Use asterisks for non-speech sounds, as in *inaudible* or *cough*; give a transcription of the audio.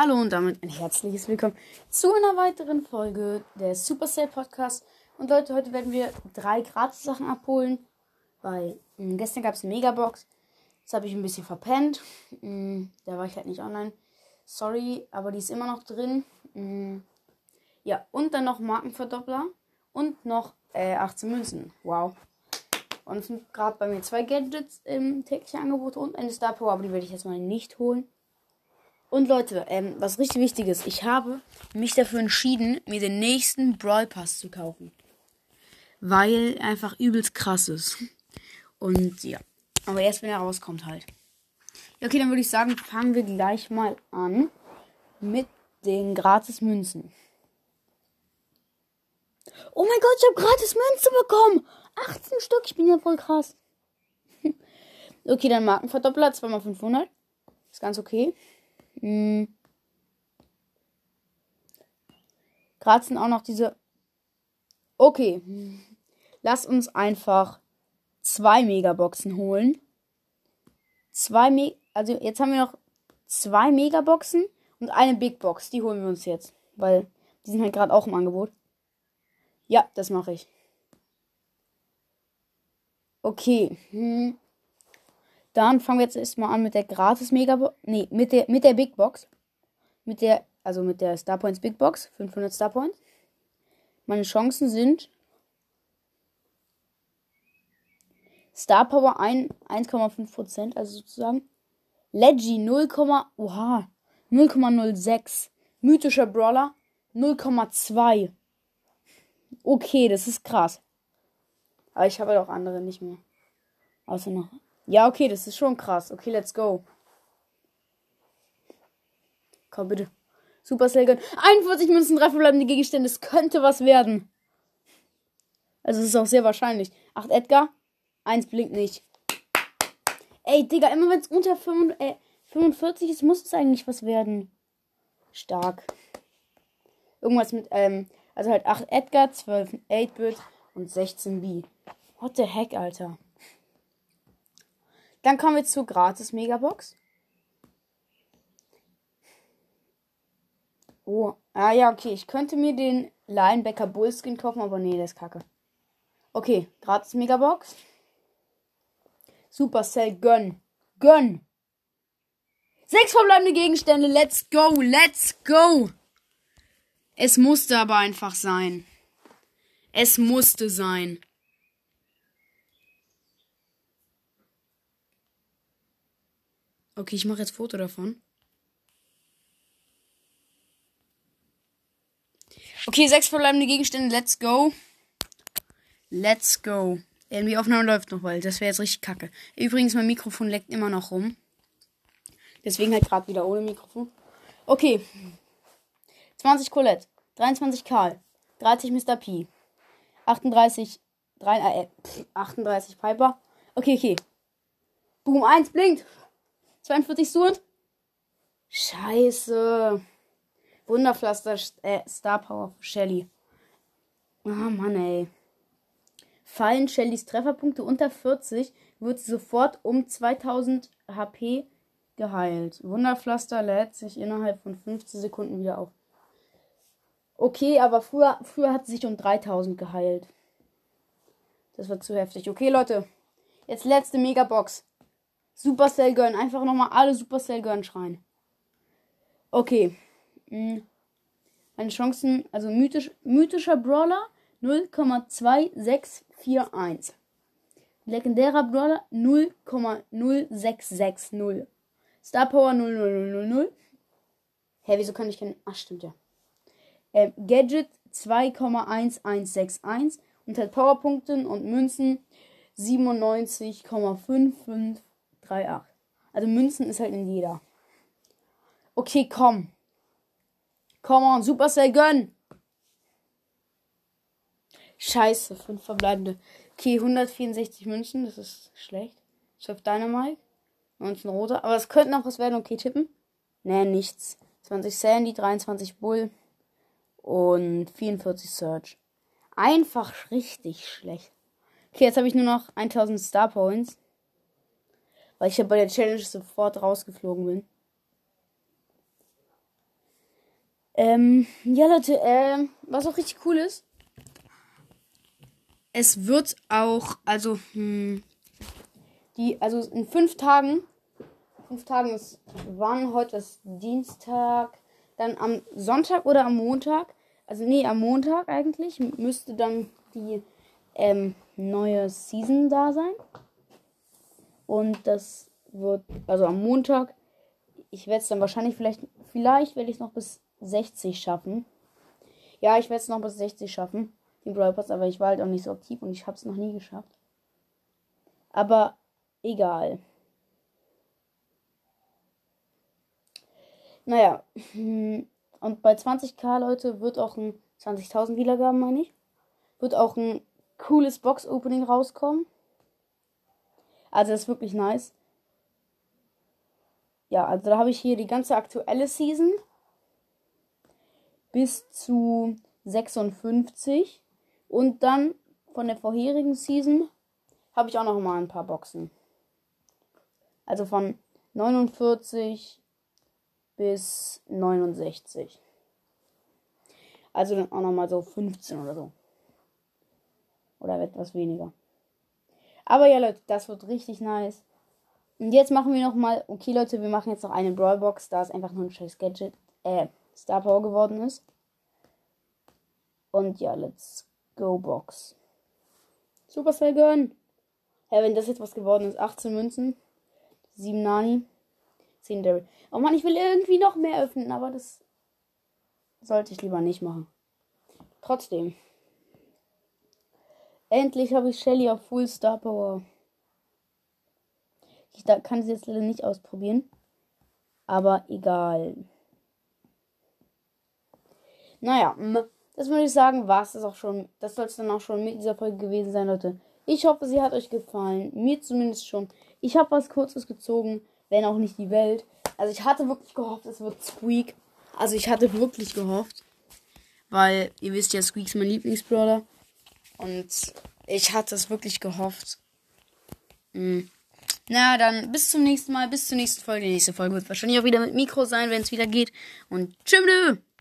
Hallo und damit ein herzliches Willkommen zu einer weiteren Folge der Supercell Podcast. Und Leute, heute werden wir drei Gratis-Sachen abholen, weil mh, hm, gestern gab es eine Megabox. Das habe ich ein bisschen verpennt. Mh, hm, da war ich halt nicht online. Sorry, aber die ist immer noch drin. Mh, hm, ja, und dann noch Markenverdoppler und noch äh, 18 Münzen. Wow. Und es sind gerade bei mir zwei Gadgets im täglichen Angebot und eine Star Power, aber die werde ich jetzt mal nicht holen. Und Leute, ähm, was richtig wichtig ist, ich habe mich dafür entschieden, mir den nächsten Brawl Pass zu kaufen. Weil einfach übelst krass ist. Und ja. Aber erst wenn er rauskommt halt. Ja, okay, dann würde ich sagen, fangen wir gleich mal an mit den gratis Münzen. Oh mein Gott, ich habe gratis Münzen bekommen. 18 Stück, ich bin ja voll krass. *laughs* okay, dann Markenverdoppler, 2x500. Ist ganz okay. Hm. Gerade sind auch noch diese. Okay. Lass uns einfach zwei Megaboxen holen. Zwei Me Also jetzt haben wir noch zwei Megaboxen und eine Big Box. Die holen wir uns jetzt. Weil die sind halt gerade auch im Angebot. Ja, das mache ich. Okay. Hm. Dann fangen wir jetzt erstmal an mit der gratis Mega Nee, mit der mit der Big Box. Mit der also mit der Star Points Big Box, 500 Star Points. Meine Chancen sind Star Power 1,5%, also sozusagen. Leggy 0, oha, 0,06. Mythischer Brawler 0,2. Okay, das ist krass. Aber ich habe auch andere nicht mehr. Außer noch ja, okay, das ist schon krass. Okay, let's go. Komm, bitte. Super Gönn. 41 Münzen, drei verbleibende Gegenstände. Es könnte was werden. Also, es ist auch sehr wahrscheinlich. 8 Edgar. 1 blinkt nicht. Ey, Digga, immer wenn es unter 5, äh, 45 ist, muss es eigentlich was werden. Stark. Irgendwas mit, ähm, also halt 8 Edgar, 12 8-Bit und 16 B. What the heck, Alter. Dann kommen wir zur gratis Megabox. Oh, ah ja, okay. Ich könnte mir den Linebacker Bullskin kaufen, aber nee, der ist kacke. Okay, gratis Megabox. Supercell Gönn. Gönn. Sechs verbleibende Gegenstände. Let's go. Let's go. Es musste aber einfach sein. Es musste sein. Okay, ich mache jetzt Foto davon. Okay, sechs verbleibende Gegenstände. Let's go. Let's go. Die Aufnahme läuft noch, weil das wäre jetzt richtig kacke. Übrigens, mein Mikrofon leckt immer noch rum. Deswegen halt gerade wieder ohne Mikrofon. Okay. 20 Colette. 23 Karl. 30 Mr. P. 38. 3, äh, 38 Piper. Okay, okay. Boom, 1 blinkt. 42 Sword. Scheiße. Wunderpflaster äh, Star Power für Shelly. Ah, oh, Mann, ey. Fallen Shellys Trefferpunkte unter 40, wird sie sofort um 2000 HP geheilt. Wunderpflaster lädt sich innerhalb von 15 Sekunden wieder auf. Okay, aber früher, früher hat sie sich um 3000 geheilt. Das wird zu heftig. Okay, Leute. Jetzt letzte Megabox. Supercell Girl. Einfach nochmal alle Supercell Girl schreien. Okay. Hm. Meine Chancen, also mythisch, mythischer Brawler 0,2641. Legendärer Brawler 0,0660. Star Power 00000. Hä, wieso kann ich keinen. Ach, stimmt ja. Äh, Gadget 2,1161 und hat Powerpunkten und Münzen 97,55 3,8. Also Münzen ist halt in jeder. Okay, komm. Komm on, Supercell, gönn. Scheiße, 5 verbleibende. Okay, 164 Münzen, das ist schlecht. 12 Dynamite, 19 rote. Aber es könnte noch was werden. Okay, tippen. Nee, nichts. 20 Sandy, 23 Bull und 44 Search. Einfach richtig schlecht. Okay, jetzt habe ich nur noch 1000 Star Points. Weil ich ja bei der Challenge sofort rausgeflogen bin. Ähm, ja, Leute, äh, was auch richtig cool ist, es wird auch, also, hm, die, also in fünf Tagen, fünf Tagen ist, wann? Heute ist Dienstag, dann am Sonntag oder am Montag, also nee, am Montag eigentlich, müsste dann die ähm, neue Season da sein. Und das wird, also am Montag, ich werde es dann wahrscheinlich, vielleicht, vielleicht werde ich es noch bis 60 schaffen. Ja, ich werde es noch bis 60 schaffen, den Brawl Pass, aber ich war halt auch nicht so aktiv und ich habe es noch nie geschafft. Aber egal. Naja, *laughs* und bei 20k, Leute, wird auch ein 20.000 Wiedergaben, meine ich, wird auch ein cooles Box-Opening rauskommen. Also das ist wirklich nice. Ja, also da habe ich hier die ganze aktuelle Season bis zu 56 und dann von der vorherigen Season habe ich auch noch mal ein paar Boxen. Also von 49 bis 69. Also dann auch noch mal so 15 oder so. Oder etwas weniger. Aber ja, Leute, das wird richtig nice. Und jetzt machen wir noch mal, okay, Leute, wir machen jetzt noch eine Brawlbox, da es einfach nur ein scheiß Gadget, äh, Star Power geworden ist. Und ja, let's go Box. Super Cell Gun. Ja, wenn das jetzt was geworden ist, 18 Münzen, 7 Nani, 10 Daryl. Oh man, ich will irgendwie noch mehr öffnen, aber das sollte ich lieber nicht machen. Trotzdem. Endlich habe ich Shelly auf Full Star Power. Ich da kann sie jetzt leider nicht ausprobieren. Aber egal. Naja, das würde ich sagen, war es das auch schon. Das soll es dann auch schon mit dieser Folge gewesen sein, Leute. Ich hoffe, sie hat euch gefallen. Mir zumindest schon. Ich habe was Kurzes gezogen, wenn auch nicht die Welt. Also ich hatte wirklich gehofft, es wird Squeak. Also ich hatte wirklich gehofft. Weil ihr wisst ja, Squeak ist mein Lieblingsbrawler. Und ich hatte es wirklich gehofft. Mhm. Na, dann bis zum nächsten Mal, bis zur nächsten Folge. Die nächste Folge wird wahrscheinlich auch wieder mit Mikro sein, wenn es wieder geht. Und tschüss.